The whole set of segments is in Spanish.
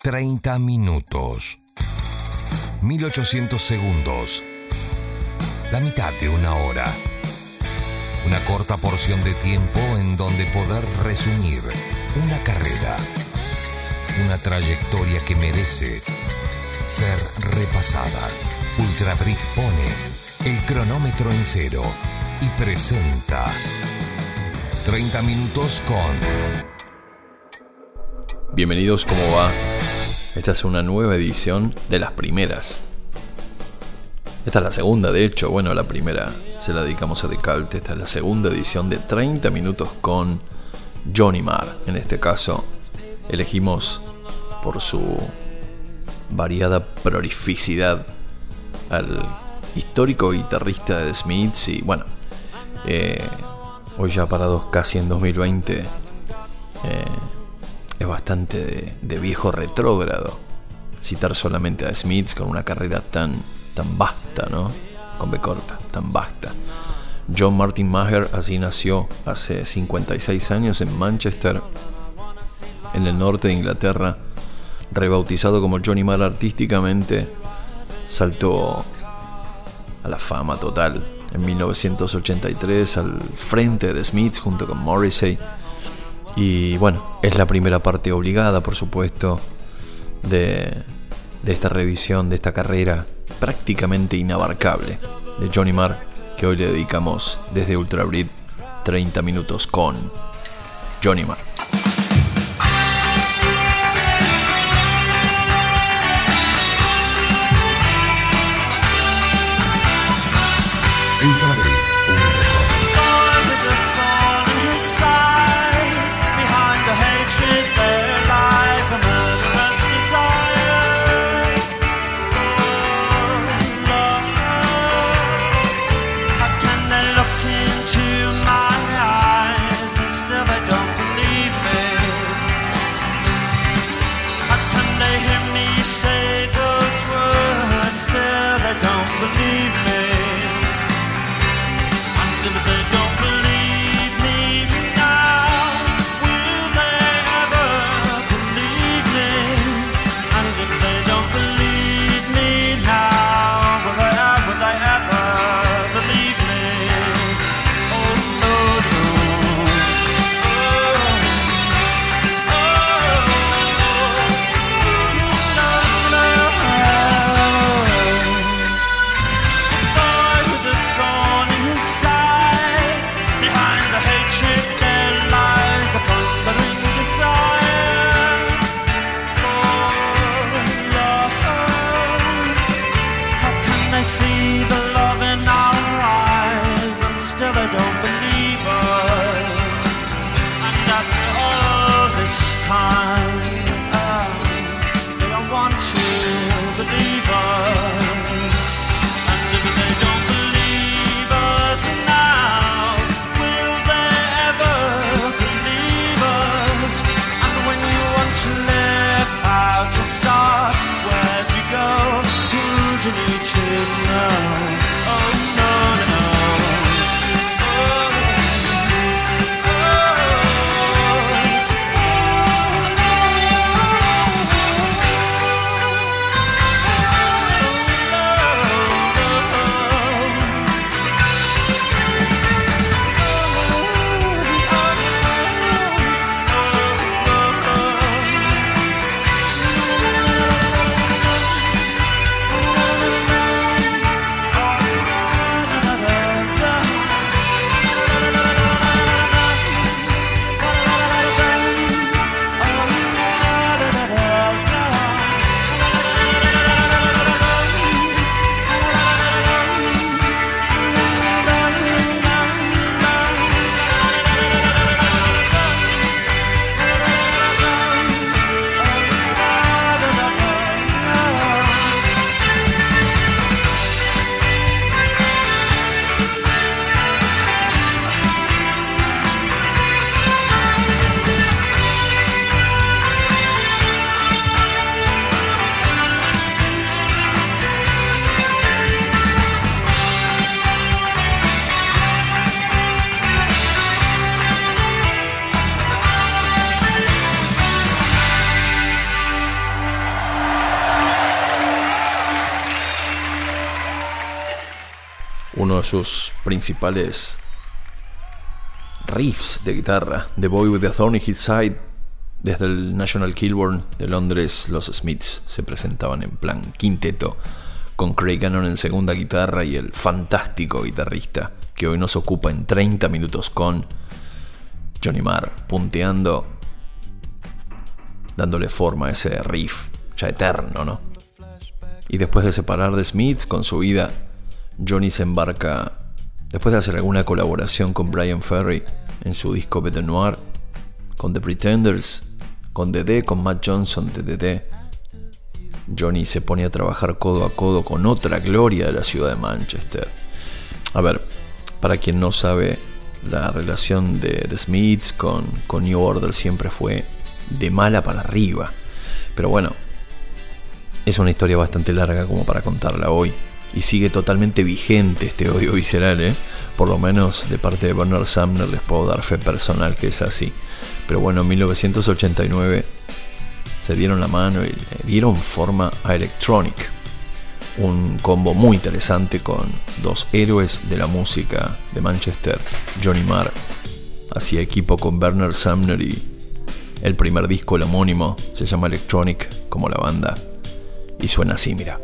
30 minutos. 1800 segundos. La mitad de una hora. Una corta porción de tiempo en donde poder resumir una carrera. Una trayectoria que merece ser repasada. Ultra Brit pone el cronómetro en cero y presenta 30 minutos con Bienvenidos, ¿cómo va? Esta es una nueva edición de las primeras. Esta es la segunda, de hecho, bueno, la primera se la dedicamos a Decalte. Esta es la segunda edición de 30 minutos con Johnny Marr. En este caso, elegimos por su variada prolificidad al histórico guitarrista de The Smiths y bueno, eh, hoy ya parados casi en 2020. Eh, es bastante de, viejo retrógrado citar solamente a Smiths con una carrera tan, tan vasta, ¿no? Con B corta, tan vasta. John Martin Maher así nació hace 56 años en Manchester, en el norte de Inglaterra, rebautizado como Johnny Marr artísticamente, saltó a la fama total en 1983 al frente de Smiths junto con Morrissey y bueno, es la primera parte obligada, por supuesto, de, esta revisión, de esta carrera prácticamente inabarcable de Johnny Marr, que hoy le dedicamos desde Ultra 30 minutos con Johnny Marr. leave me. Sus principales riffs de guitarra, The Boy with the Thorny Hit Side, desde el National Kilburn de Londres, los Smiths se presentaban en plan quinteto, con Craig Cannon en segunda guitarra y el fantástico guitarrista que hoy nos ocupa en 30 minutos con Johnny Marr, punteando, dándole forma a ese riff ya eterno, ¿no? Y después de separar de Smiths con su vida, Johnny se embarca, después de hacer alguna colaboración con Brian Ferry en su disco Better Noir, con The Pretenders, con DD, con Matt Johnson de DD, Johnny se pone a trabajar codo a codo con otra gloria de la ciudad de Manchester. A ver, para quien no sabe, la relación de The Smiths con New Order siempre fue de mala para arriba. Pero bueno, es una historia bastante larga como para contarla hoy. Y sigue totalmente vigente este odio visceral, ¿eh? Por lo menos de parte de Bernard Sumner les puedo dar fe personal que es así. Pero bueno, en 1989 se dieron la mano y le dieron forma a Electronic. Un combo muy interesante con dos héroes de la música de Manchester, Johnny Marr, hacía equipo con Bernard Sumner y el primer disco, el homónimo, se llama Electronic, como la banda, y suena así, mira.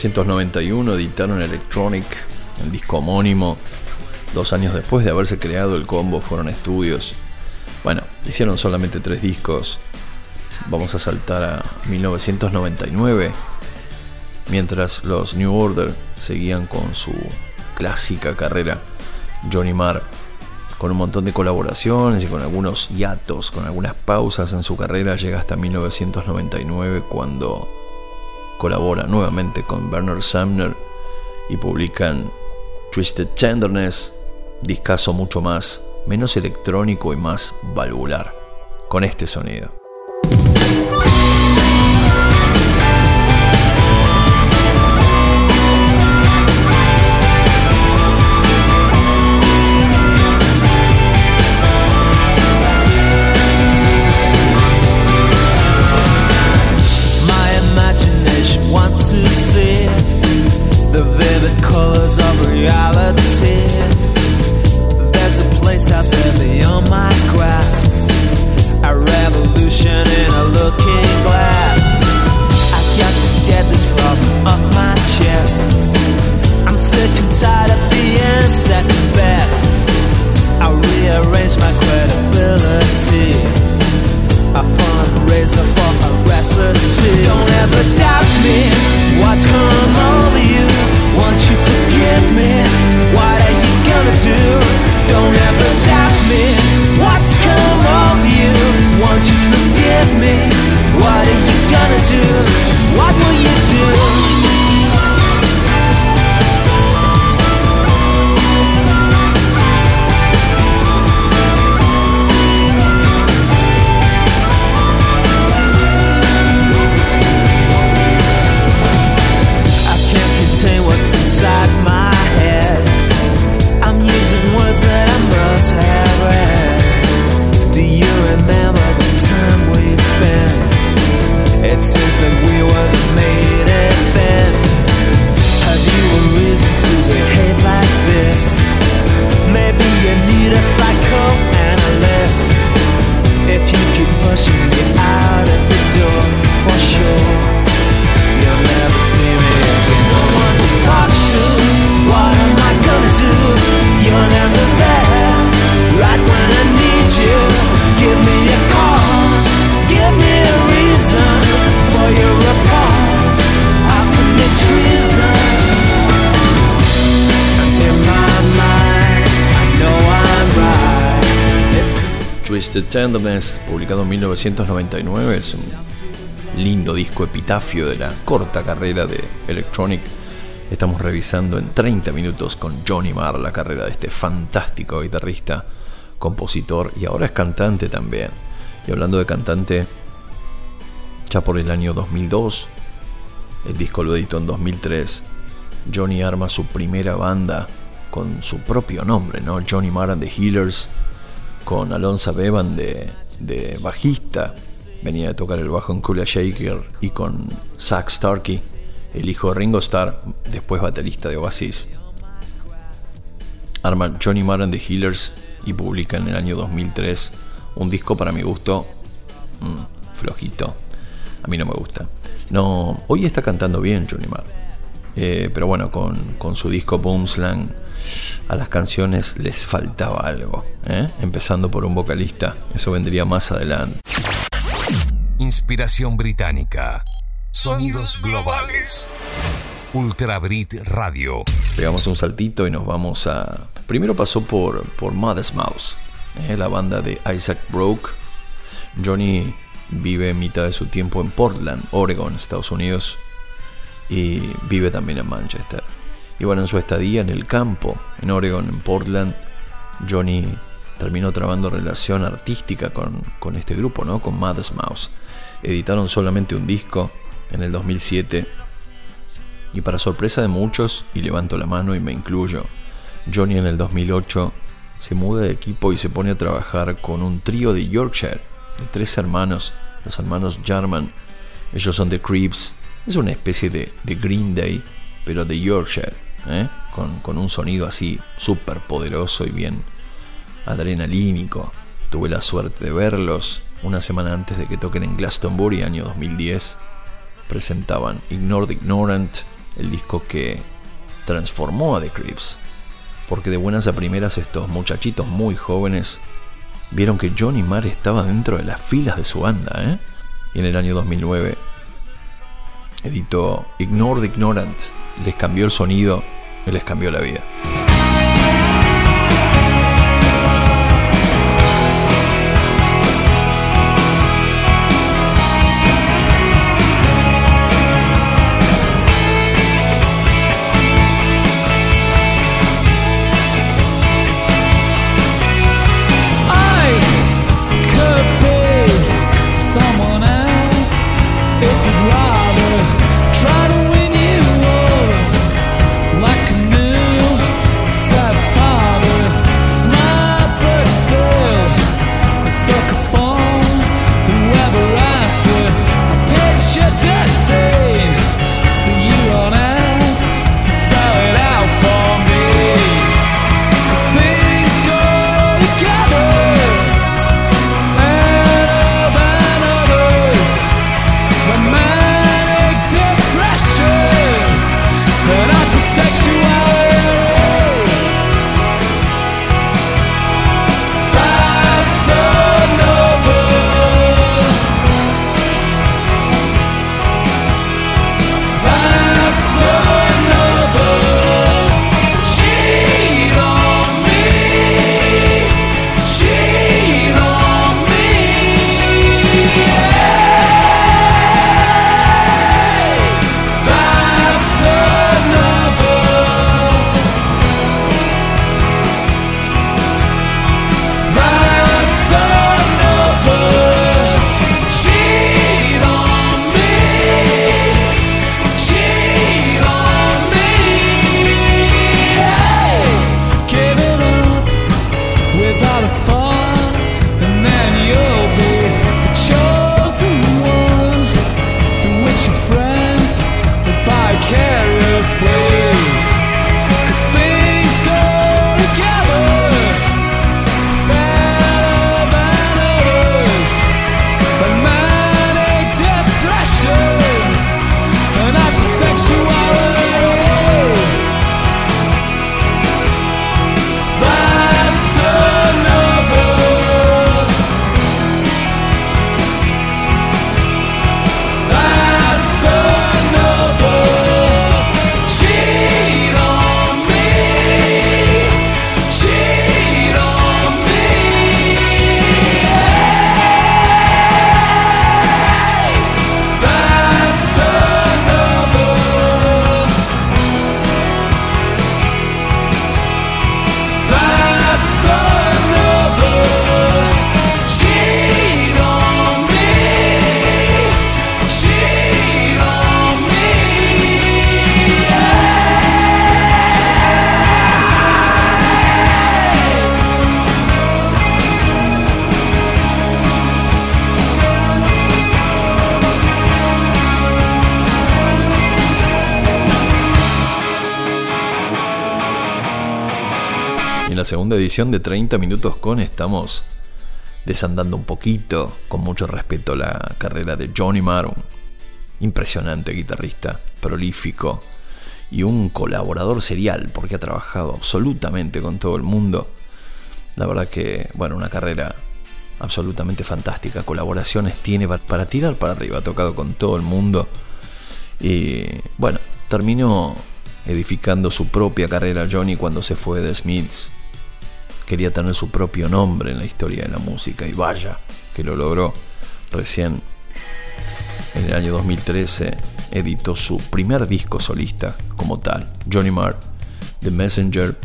1991 editaron Electronic, el disco homónimo. Dos años después de haberse creado el combo fueron estudios. Bueno, hicieron solamente tres discos. Vamos a saltar a 1999, mientras los New Order seguían con su clásica carrera Johnny Marr, con un montón de colaboraciones y con algunos hiatos, con algunas pausas en su carrera, llega hasta 1999 cuando colabora nuevamente con Bernard Sumner y publican Twisted Tenderness, discazo mucho más, menos electrónico y más valvular, con este sonido. The Tenderness, publicado en 1999, es un lindo disco epitafio de la corta carrera de Electronic. Estamos revisando en 30 minutos con Johnny Marr la carrera de este fantástico guitarrista, compositor y ahora es cantante también. Y hablando de cantante, ya por el año 2002, el disco lo editó en 2003, Johnny arma su primera banda con su propio nombre, ¿no? Johnny Marr and the Healers con Alonso Bevan de, bajista. Venía de tocar el bajo en Kula Shaker y con Zach Starkey, el hijo de Ringo Starr, después baterista de Oasis. Arman Johnny Marr and the Healers y publica en el año 2003 un disco para mi gusto mm, flojito. A mí no me gusta. No, hoy está cantando bien Johnny Marr. Eh, pero bueno, con, con su disco Boomslang a las canciones les faltaba algo, ¿eh? empezando por un vocalista, eso vendría más adelante. Inspiración británica, sonidos globales. Ultra Brit Radio. Pegamos un saltito y nos vamos a. Primero pasó por, por Mother's Mouse, ¿eh? la banda de Isaac Broke. Johnny vive mitad de su tiempo en Portland, Oregon, Estados Unidos, y vive también en Manchester. Y bueno, en su estadía en el campo, en Oregon, en Portland, Johnny terminó trabando relación artística con, con este grupo, ¿no? Con Mother's Mouse. Editaron solamente un disco en el 2007 y para sorpresa de muchos, y levanto la mano y me incluyo, Johnny en el 2008 se muda de equipo y se pone a trabajar con un trío de Yorkshire, de tres hermanos, los hermanos Jarman. Ellos son The Creeps, es una especie de, de Green Day, pero de Yorkshire. ¿Eh? con, un sonido así súper poderoso y bien adrenalínico. Tuve la suerte de verlos una semana antes de que toquen en Glastonbury, año 2010. Presentaban Ignore the Ignorant, el disco que transformó a The Creeps. Porque de buenas a primeras estos muchachitos muy jóvenes vieron que Johnny Marr estaba dentro de las filas de su banda. ¿eh? Y en el año 2009 editó Ignore the Ignorant, les cambió el sonido que les cambió la vida. Segunda edición de 30 minutos con estamos desandando un poquito, con mucho respeto, la carrera de Johnny Marr, impresionante guitarrista, prolífico y un colaborador serial, porque ha trabajado absolutamente con todo el mundo. La verdad que, bueno, una carrera absolutamente fantástica, colaboraciones tiene para tirar para arriba, ha tocado con todo el mundo. Y bueno, terminó edificando su propia carrera Johnny cuando se fue de Smiths quería tener su propio nombre en la historia de la música y vaya que lo logró. Recién en el año 2013 editó su primer disco solista como tal, Johnny Marr, The Messenger.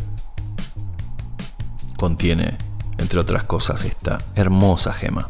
Contiene, entre otras cosas, esta hermosa gema.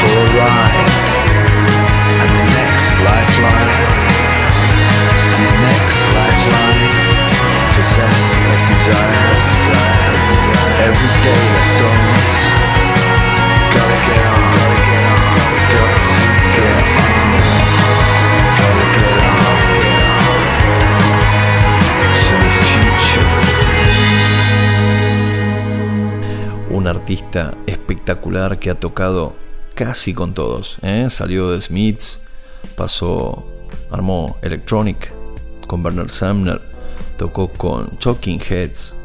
for a ride. And the next lifeline, and the next lifeline, possessed of desires. Every day that dawns, gotta get on, Un artista espectacular que ha tocado casi con todos. ¿eh? Salió de Smiths, pasó, armó Electronic con Bernard Sumner, tocó con Talking Heads,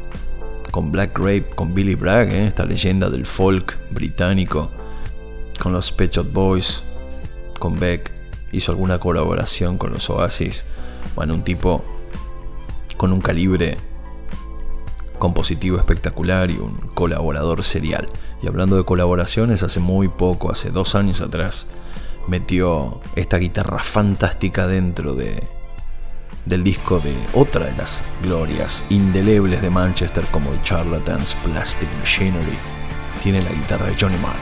con Black Grape, con Billy Bragg, ¿eh? esta leyenda del folk británico, con los Pet Shop Boys, con Beck, hizo alguna colaboración con los Oasis. Bueno, un tipo con un calibre compositivo espectacular y un colaborador serial. Y hablando de colaboraciones, hace muy poco, hace dos años atrás, metió esta guitarra fantástica dentro de, del disco de otra de las glorias indelebles de Manchester como el Charlatans Plastic Machinery. Tiene la guitarra de Johnny Marr.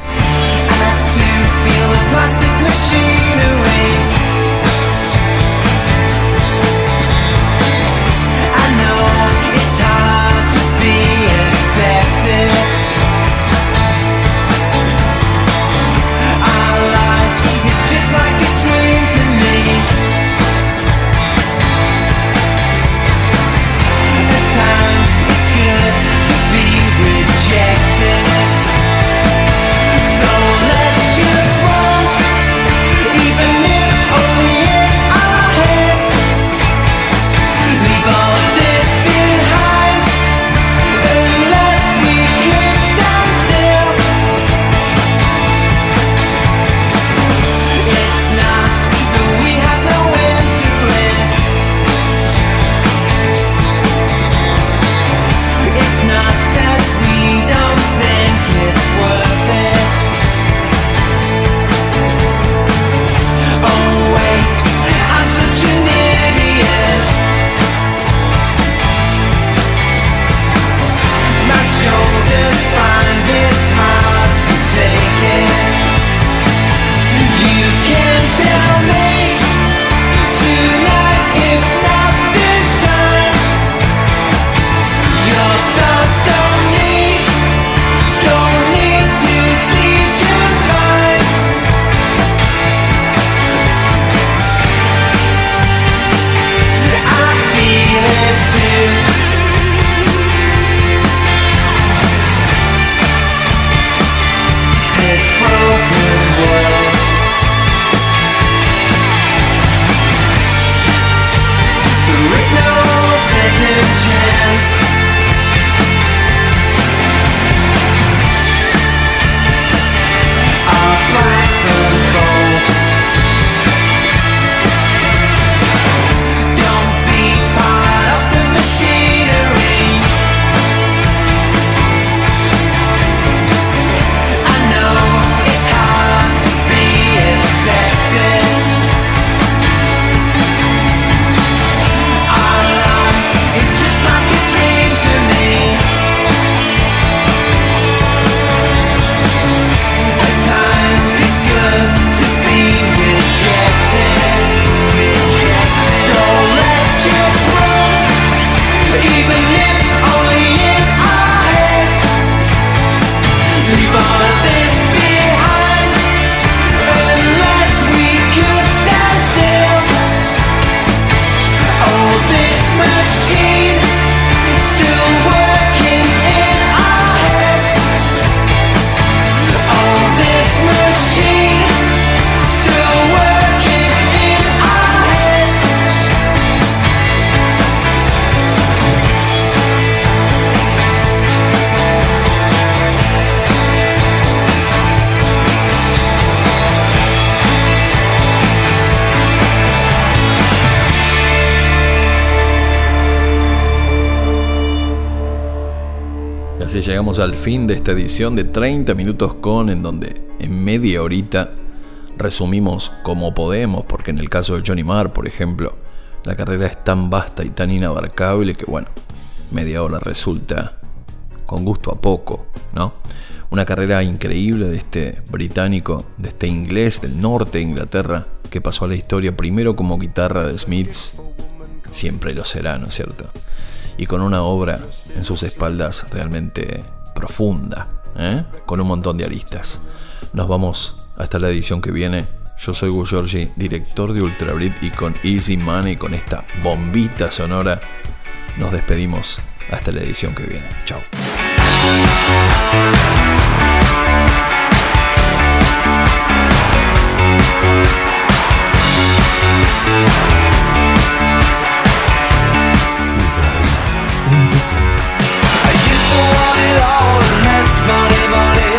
Al fin de esta edición de 30 minutos con, en donde en media horita resumimos como podemos, porque en el caso de Johnny Marr, por ejemplo, la carrera es tan vasta y tan inabarcable que, bueno, media hora resulta con gusto a poco, ¿no? Una carrera increíble de este británico, de este inglés del norte de Inglaterra, que pasó a la historia primero como guitarra de Smiths, siempre lo será, ¿no es cierto? y con una obra en sus espaldas realmente profunda, ¿eh? con un montón de aristas. Nos vamos hasta la edición que viene. Yo soy Gus Giorgi, director de Ultrablip y con Easy Money, con esta bombita sonora, nos despedimos hasta la edición que viene. Chao. it all and that's money, money.